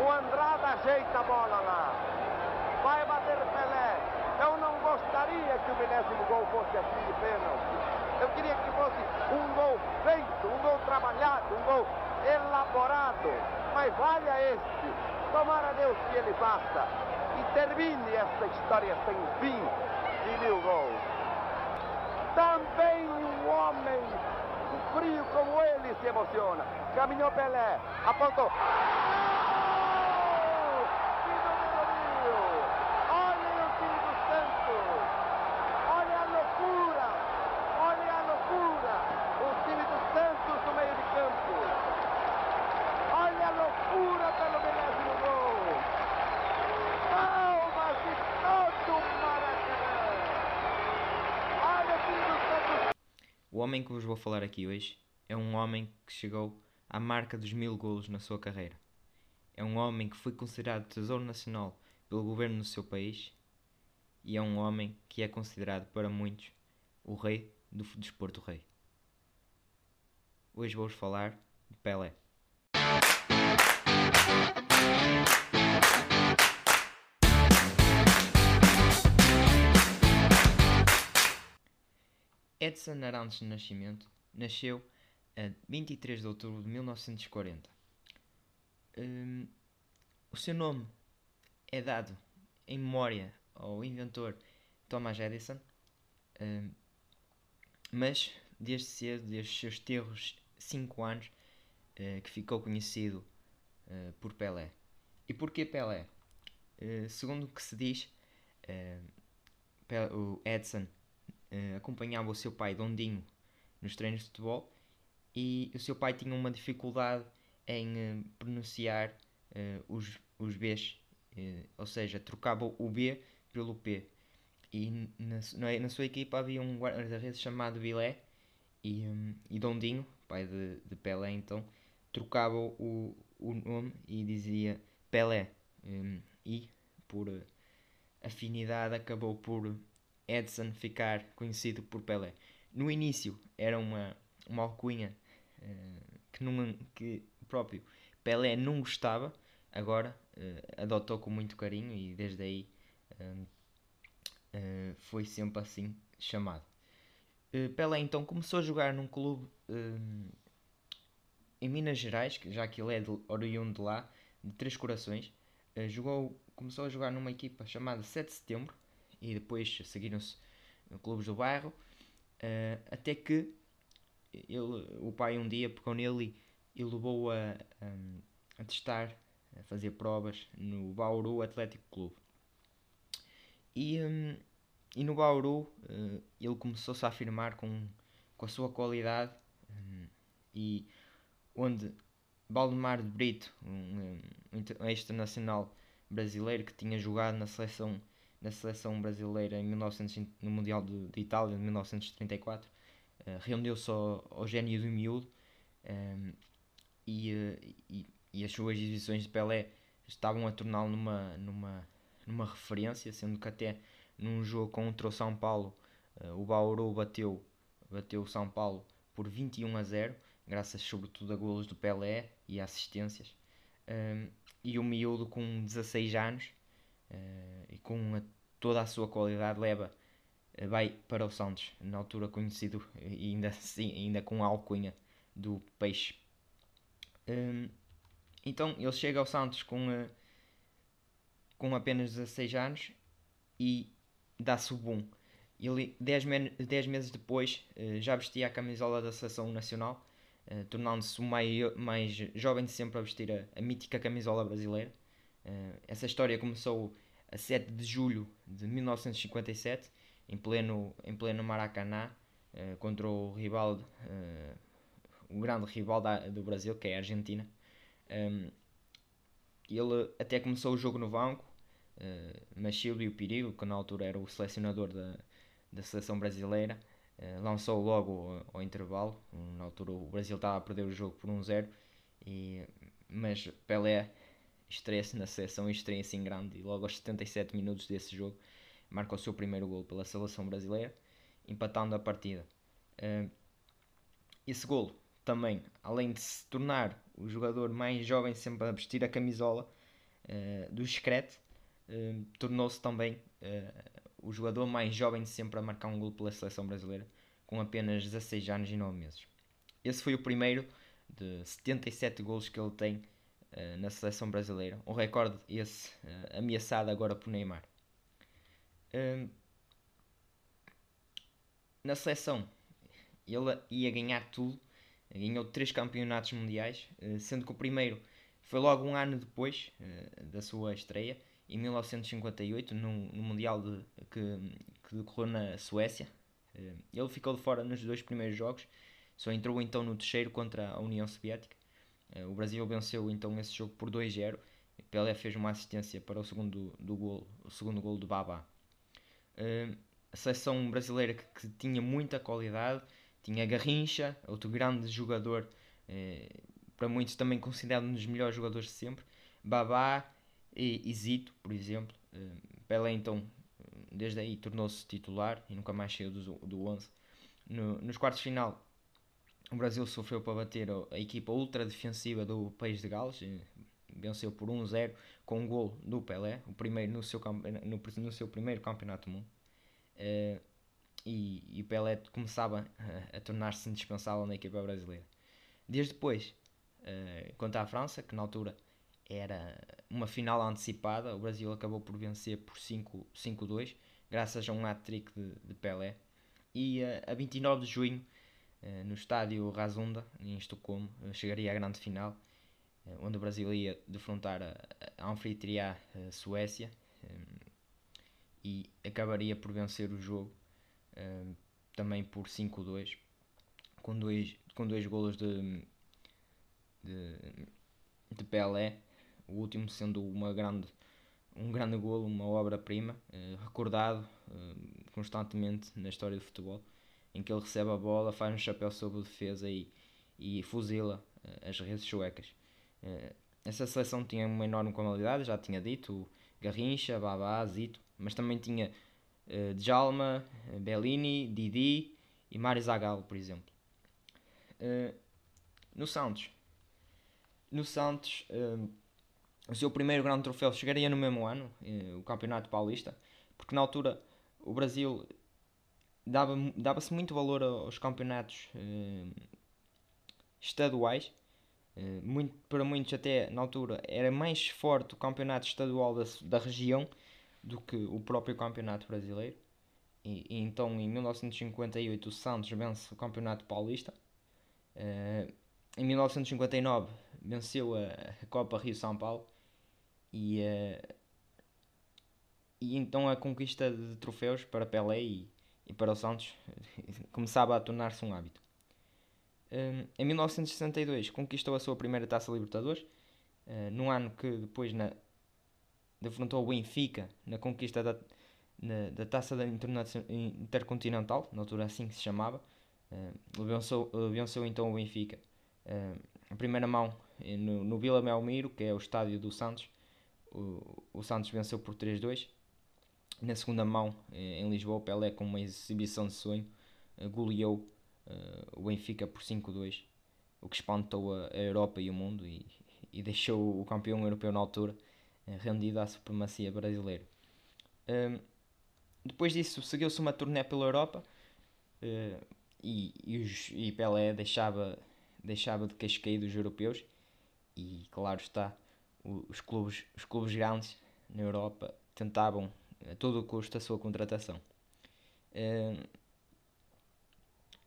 O Andrade ajeita a bola lá. Vai bater Pelé. Eu não gostaria que o milésimo gol fosse assim de pênalti. Eu queria que fosse um gol feito, um gol trabalhado, um gol elaborado. Mas valha este. Tomara Deus que ele faça. E termine esta história sem fim de mil gols. Também um homem frio como ele se emociona. Caminhou Pelé, apontou. O homem que vos vou falar aqui hoje é um homem que chegou à marca dos mil golos na sua carreira. É um homem que foi considerado tesouro nacional pelo governo do seu país e é um homem que é considerado para muitos o rei do desporto rei. Hoje vou-vos falar de Pelé. Edson Arantes de Nascimento nasceu a 23 de outubro de 1940. Um, o seu nome é dado em memória ao inventor Thomas Edison, um, mas desde cedo, desde os seus terros 5 anos, uh, que ficou conhecido uh, por Pelé. E porquê Pelé? Uh, segundo o que se diz, o Edson uh, acompanhava o seu pai Dondinho nos treinos de futebol e o seu pai tinha uma dificuldade em uh, pronunciar uh, os, os Bs, ou seja, trocava o B pelo P. E na, na sua equipa havia um guarda-redes chamado Bilé e, um, e Dondinho, pai de, de Pelé, então trocava o, o nome e dizia Pelé. Um, e por afinidade acabou por Edson ficar conhecido por Pelé. No início era uma, uma alcunha uh, que, não, que próprio Pelé não gostava, agora uh, adotou com muito carinho e desde aí uh, foi sempre assim chamado. Pelé então começou a jogar num clube em Minas Gerais, já que ele é de, oriundo de lá, de Três Corações. jogou, começou a jogar numa equipa chamada 7 de Setembro, e depois seguiram-se clubes do bairro, uh, até que ele, o pai um dia pegou nele e, levou a, a, testar, a fazer provas no Bauru Atlético Clube. E, um, e no Bauru uh, ele começou-se a afirmar com, com a sua qualidade um, e onde Valdemar de Brito, um, um ex-nacional brasileiro que tinha jogado na seleção na seleção brasileira em 1900, no Mundial de, de Itália de 1934. Uh, Rendeu-se ao, ao, gênio do miúdo um, ehm, e, uh, e, e, as suas exibições de Pelé estavam a torná-lo numa, numa, numa referência, sendo que até num jogo contra o São Paulo uh, o Bauru bateu, bateu o São Paulo por 21 a 0, graças sobretudo a golos do Pelé e assistências. Um, ehm, e o miúdo com 16 anos uh, e com a, toda a sua qualidade leva uh, vai para o Santos, na altura conhecido e ainda, sim, ainda com a alcunha do Peixe. Um, então ele chega ao Santos com, uh, com apenas 16 anos e dá-se o boom. Ele, 10, men 10 meses depois, já vestia a camisola da Seleção Nacional, tornando-se o mais, mais jovem de sempre a vestir a, a mítica camisola brasileira. Uh, essa história começou a 7 de julho de 1957, em pleno, em pleno Maracanã, uh, contra o rival, uh, o grande rival da, do Brasil, que é a Argentina. Um, ele até começou o jogo no banco, mas Silvio Perigo, que na altura era o selecionador da, da seleção brasileira, lançou logo ao, ao intervalo. Na altura o Brasil estava a perder o jogo por 1-0, um mas Pelé estreia-se na seleção e estreia-se em grande. E logo aos 77 minutos desse jogo marca o seu primeiro gol pela seleção brasileira, empatando a partida. Uh, esse golo também, além de se tornar o jogador mais jovem sempre a vestir a camisola uh, do Screte, uh, tornou-se também o jogador mais jovem de sempre a marcar um gol pela seleção brasileira, com apenas 16 anos e 9 meses. Esse foi o primeiro de 77 gols que ele tem na seleção brasileira, um recorde esse ameaçado agora por Neymar. na seleção, ele ia ganhar tudo ganhou três campeonatos mundiais, eh, sendo que o primeiro foi logo um ano depois eh, da sua estreia, em 1958, no, no Mundial de, que, que decorreu na Suécia. Eh, ele ficou de fora nos dois primeiros jogos, só entrou então no terceiro contra a União Soviética. O Brasil venceu então esse jogo por 2-0. Pelé fez uma assistência para o segundo, do gol, o segundo gol do Babá. A seleção brasileira que, que tinha muita qualidade, tinha Garrincha, outro grande jogador, eh, para muitos também considerado um dos melhores jogadores de sempre. Babá e, Zito, por exemplo. Eh, Pelé, então, desde aí tornou-se titular e nunca mais saiu do, do 11. No, nos quartos de final, o Brasil sofreu para bater a, equipa ultra defensiva do país de Gales. Eh, venceu por 1-0 com um gol do Pelé, o primeiro no seu, no, no seu primeiro campeonato do mundo. Uh, e, e Pelé começava a, a tornar-se indispensável na equipa brasileira. Desde depois, uh, quanto à França, que na altura era uma final antecipada, o Brasil acabou por vencer por 5-2, graças a um hat-trick de, de, Pelé. E uh, a 29 de junho, no estádio Razunda, em Estocolmo, chegaria à grande final, onde o Brasil ia defrontar a, anfitriã Suécia e acabaria por vencer o jogo também por 5-2, com dois, com dois golos de, de, de Pelé, o último sendo uma grande, um grande golo, uma obra-prima, recordado constantemente na história do futebol, em que ele recebe a bola, faz um chapéu sobre a defesa e, e fuzila uh, as redes suecas. essa seleção tinha uma enorme qualidade, já tinha dito, Garrincha, Babá, Zito, mas também tinha uh, Djalma, eh, Bellini, Didi e Mário Zagallo, por exemplo. Uh, no Santos. No Santos, uh, o seu primeiro grande troféu chegaria no mesmo ano, o Campeonato Paulista, porque na altura o Brasil dava-se dava muito valor aos campeonatos estaduais. muito, para muitos, até na altura, era mais forte o campeonato estadual da, da região do que o próprio Campeonato Brasileiro. E, e então em 1958 o Santos vence o Campeonato Paulista. Uh, em 1959 venceu a, Copa Rio São Paulo. E, uh, e então a conquista de troféus para Pelé e, e para o Santos começava a tornar-se um hábito. Uh, em 1962 conquistou a sua primeira Taça Libertadores, uh, num ano que depois na, defrontou o Benfica na conquista da, na, da Taça da Intercontinental, na altura assim que se chamava. Uh, venceu, venceu então o Benfica. Uh, a primeira mão no, no Vila Belmiro, que é o estádio do Santos. O, o Santos venceu por 3-2. Na segunda mão, em Lisboa, Pelé, com uma exibição de sonho, goleou o Benfica por 5-2, o que espantou a, Europa e o mundo e, e deixou o campeão europeu na altura eh, rendido à supremacia brasileira. Depois disso, seguiu-se uma turnê pela Europa e, e, os, e, Pelé deixava, deixava de casqueio dos europeus e, claro está, os clubes, os clubes grandes na Europa tentavam a todo custo a sua contratação. Uh,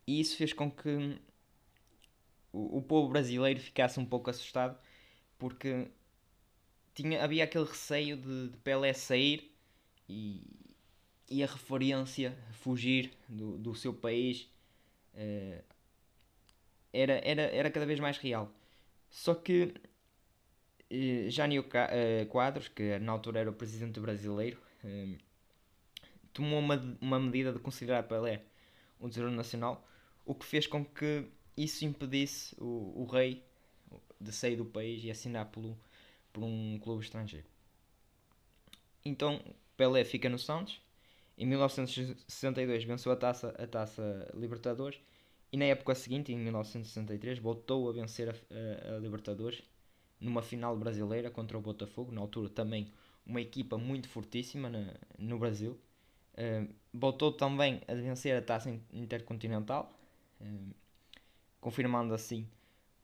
e isso fez com que o, o povo brasileiro ficasse um pouco assustado porque tinha, havia aquele receio de, de Pelé sair e, e a referência fugir do, do seu país uh, era, era, era cada vez mais real. Só que uh, Jânio Quadros, que na altura era o presidente brasileiro, uh, tomou uma, uma medida de considerar Pelé um tesouro nacional, o que fez com que isso impedisse o, o rei de sair do país e assinar pelo por um clube estrangeiro. Então Pelé fica no Santos. Em 1962 venceu a taça, a taça Libertadores e na época seguinte, em 1963, voltou a vencer a, a, a Libertadores numa final brasileira contra o Botafogo, na altura também uma equipa muito fortíssima no Brasil. Uh, voltou também a vencer a taça intercontinental, uh, confirmando assim,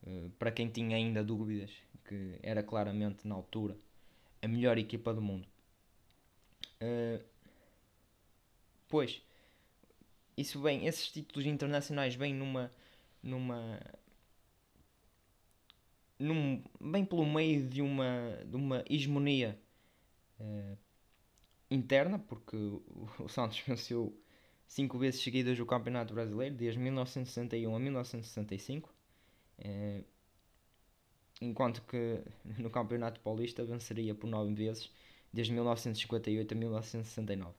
uh, para quem tinha ainda dúvidas, que era claramente na altura a melhor equipa do mundo. pois, isso bem, esses títulos internacionais vêm numa, numa num, bem pelo meio de uma, de uma hegemonia uh, interna, porque o, Santos venceu cinco vezes seguidas o Campeonato Brasileiro, desde 1961 a 1965, uh, eh, enquanto que no Campeonato Paulista venceria por nove vezes, desde 1958 a 1969. Uh,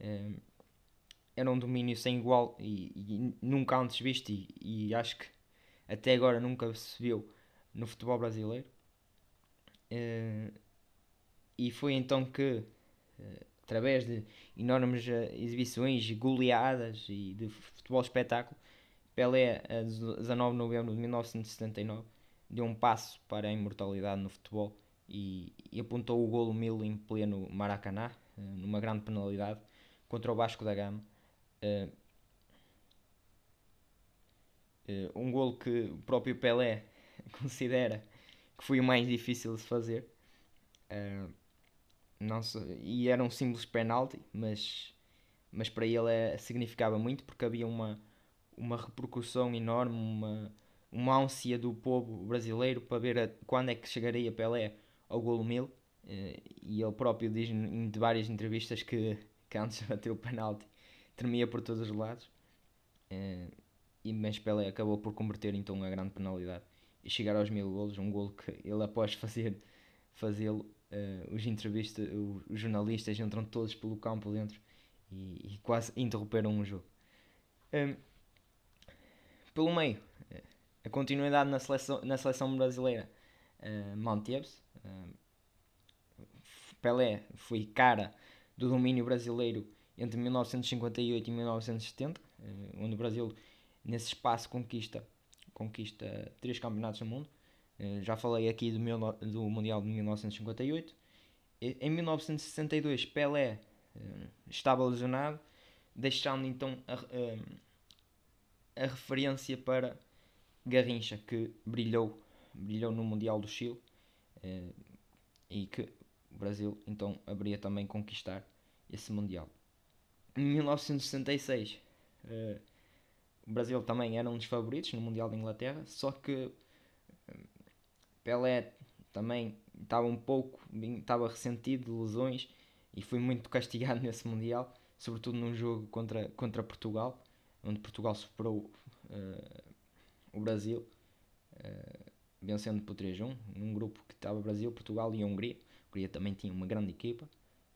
eh, era um domínio sem igual e, e nunca antes visto, e, e acho que até agora nunca se viu no futebol brasileiro. Uh, e foi então que, uh, através de enormes uh, exibições, goleadas e de futebol espetáculo, Pelé, a 19 de novembro de 1979, deu um passo para a imortalidade no futebol e, e apontou o golo mil em pleno Maracanã, numa grande penalidade, contra o Vasco da Gama. um golo que o próprio Pelé considera que foi o mais difícil de fazer. Uh, não sei, e era um simples penalti, mas, mas para ele é, significava muito porque havia uma, uma repercussão enorme, uma, uma ânsia do povo brasileiro para ver a, quando é que chegaria Pelé ao golo mil. Uh, e ele próprio diz em várias entrevistas que, que antes de bater o penalti tremia por todos os lados. Uh, e, mas Pelé acabou por converter então a grande penalidade chegar aos mil golos, um golo que ele após fazer fazê-lo, uh, os entrevistas, os jornalistas entram todos pelo campo dentro e, e quase interromperam o jogo. Um, pelo meio, eh, a continuidade na seleção, na seleção brasileira uh, manteve-se. Uh, Pelé foi cara do domínio brasileiro entre 1958 e 1970, onde o Brasil, nesse espaço, conquista conquista três campeonatos do mundo. Eh, já falei aqui do, meu, do Mundial de 1958. Em 1962, Pelé eh, estava lesionado, deixando então a, a, eh, a referência para Garrincha, que brilhou, brilhou no Mundial do Chile e que o Brasil então haveria também conquistar esse Mundial. Em 1966, o Brasil também era um dos favoritos no Mundial da Inglaterra, só que hum, Pelé também estava um pouco, estava ressentido de lesões e foi muito castigado nesse Mundial, sobretudo num jogo contra, contra Portugal, onde Portugal superou uh, o Brasil, uh, vencendo por 3-1, num grupo que estava Brasil, Portugal e Hungria. A Hungria também tinha uma grande equipa.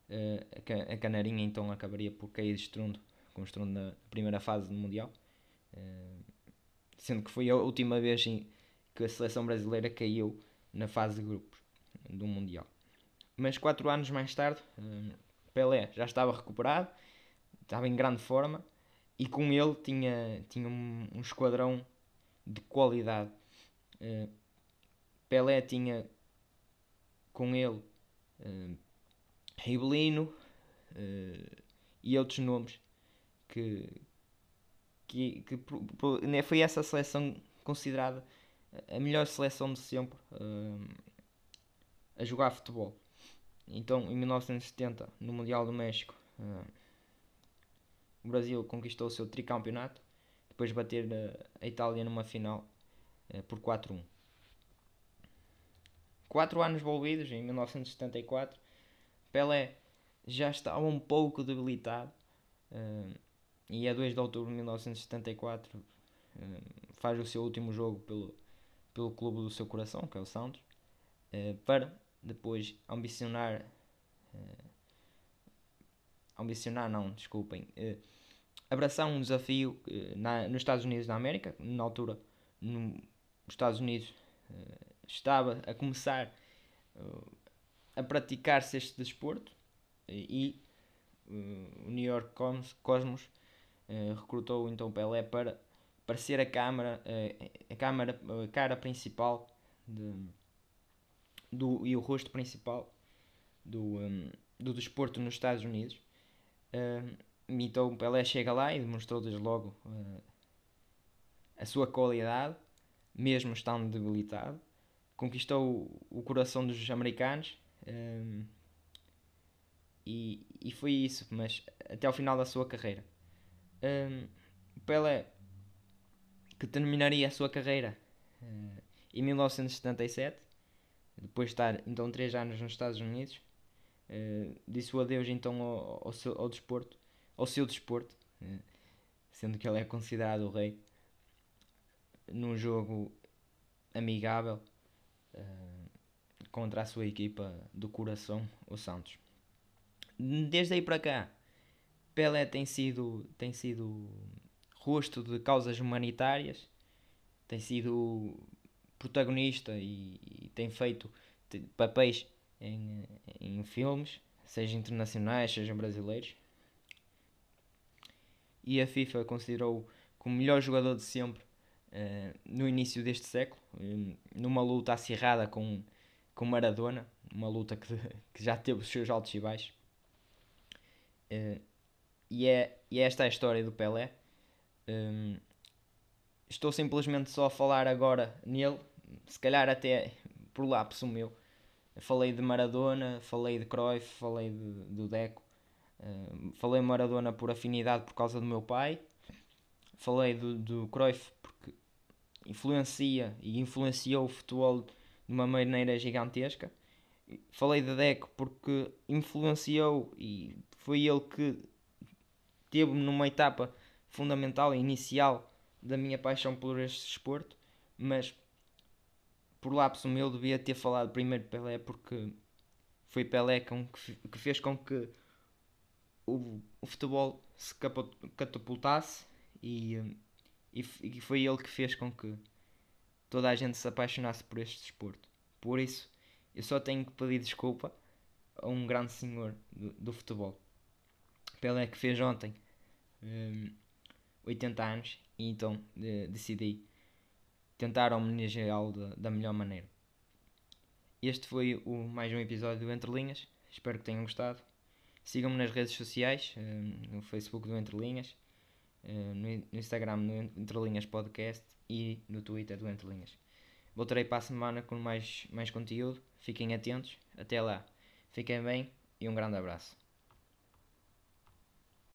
Uh, a Canarinha então acabaria por cair de estrondo, com estrondo na primeira fase do Mundial. Eh, sendo que foi a última vez que a seleção brasileira caiu na fase de grupos do Mundial. Mas quatro anos mais tarde, uh, Pelé já estava recuperado, estava em grande forma e com ele tinha, tinha um, um esquadrão de qualidade. Uh, Pelé tinha com ele Ribelino e outros nomes que, que, que né, foi essa seleção considerada a melhor seleção de sempre uh, a jogar futebol. Então, em 1970, no Mundial do México, uh, o Brasil conquistou o seu tricampeonato, depois de bater uh, a Itália numa final por 4-1. Quatro anos envolvidos, em 1974, Pelé já estava um pouco debilitado e a 2 de outubro de 1974 eh, faz o seu último jogo pelo, pelo clube do seu coração, que é o Santos, eh, para depois ambicionar. Eh, ambicionar, não, desculpem. abraçar um desafio na, nos Estados Unidos da América, na altura, nos Estados Unidos estava a começar a praticar-se este desporto e o New York Cosmos recrutou então Pelé para parecer a câmara, a, câmara, a cara principal de, do, e o rosto principal do, um, do desporto nos Estados Unidos. Uh, então Pelé chega lá e demonstrou desde logo uh, a sua qualidade, mesmo estando debilitado. Conquistou o, o coração dos americanos um, e, e foi isso, mas até ao final da sua carreira. Um, Pelé, que terminaria a sua carreira uh, em 1977, depois de estar então 3 anos nos Estados Unidos, uh, disse o adeus então ao, ao, seu, ao desporto, ao seu desporto, uh, sendo que ele é considerado o rei, num jogo amigável contra a sua equipa do coração, o Santos. Desde aí para cá, Pelé tem sido, tem sido rosto de causas humanitárias, tem sido protagonista e, e tem feito papéis em, em filmes, seja internacionais, seja brasileiros. E a FIFA considerou como melhor jogador de sempre uh, no início deste século, numa luta acirrada com, com Maradona, uma luta que, que já teve os seus altos e baixos. Uh, e, é, e é esta a história do Pelé. Um, estou simplesmente só a falar agora nele, se calhar até por lapso meu. Falei de Maradona, falei de Cruyff, falei de, do Deco. Uh, falei Maradona por afinidade por causa do meu pai. Falei do, do Cruyff porque influencia e influenciou o futebol de uma maneira gigantesca. Falei de Deco porque influenciou e foi ele que teve numa etapa fundamental, inicial da minha paixão por este desporto, mas por lapso meu devia ter falado primeiro Pelé porque foi Pelé que, fez com que o, futebol se catapultasse e, e, e foi ele que fez com que toda a gente se apaixonasse por este desporto. Por isso, eu só tenho que pedir desculpa a um grande senhor do, do futebol. Pelé que fez ontem um, 80 anos e então de, decidi tentar homenageá-lo da, da melhor maneira. Este foi o, mais um episódio do Entre Linhas. Espero que tenham gostado. Sigam-me nas redes sociais, um, no Facebook do Entre Linhas, um, no Instagram no Entre Linhas Podcast e no Twitter do Entre Linhas. Voltarei para a semana com mais, mais conteúdo. Fiquem atentos. Até lá. Fiquem bem e um grande abraço.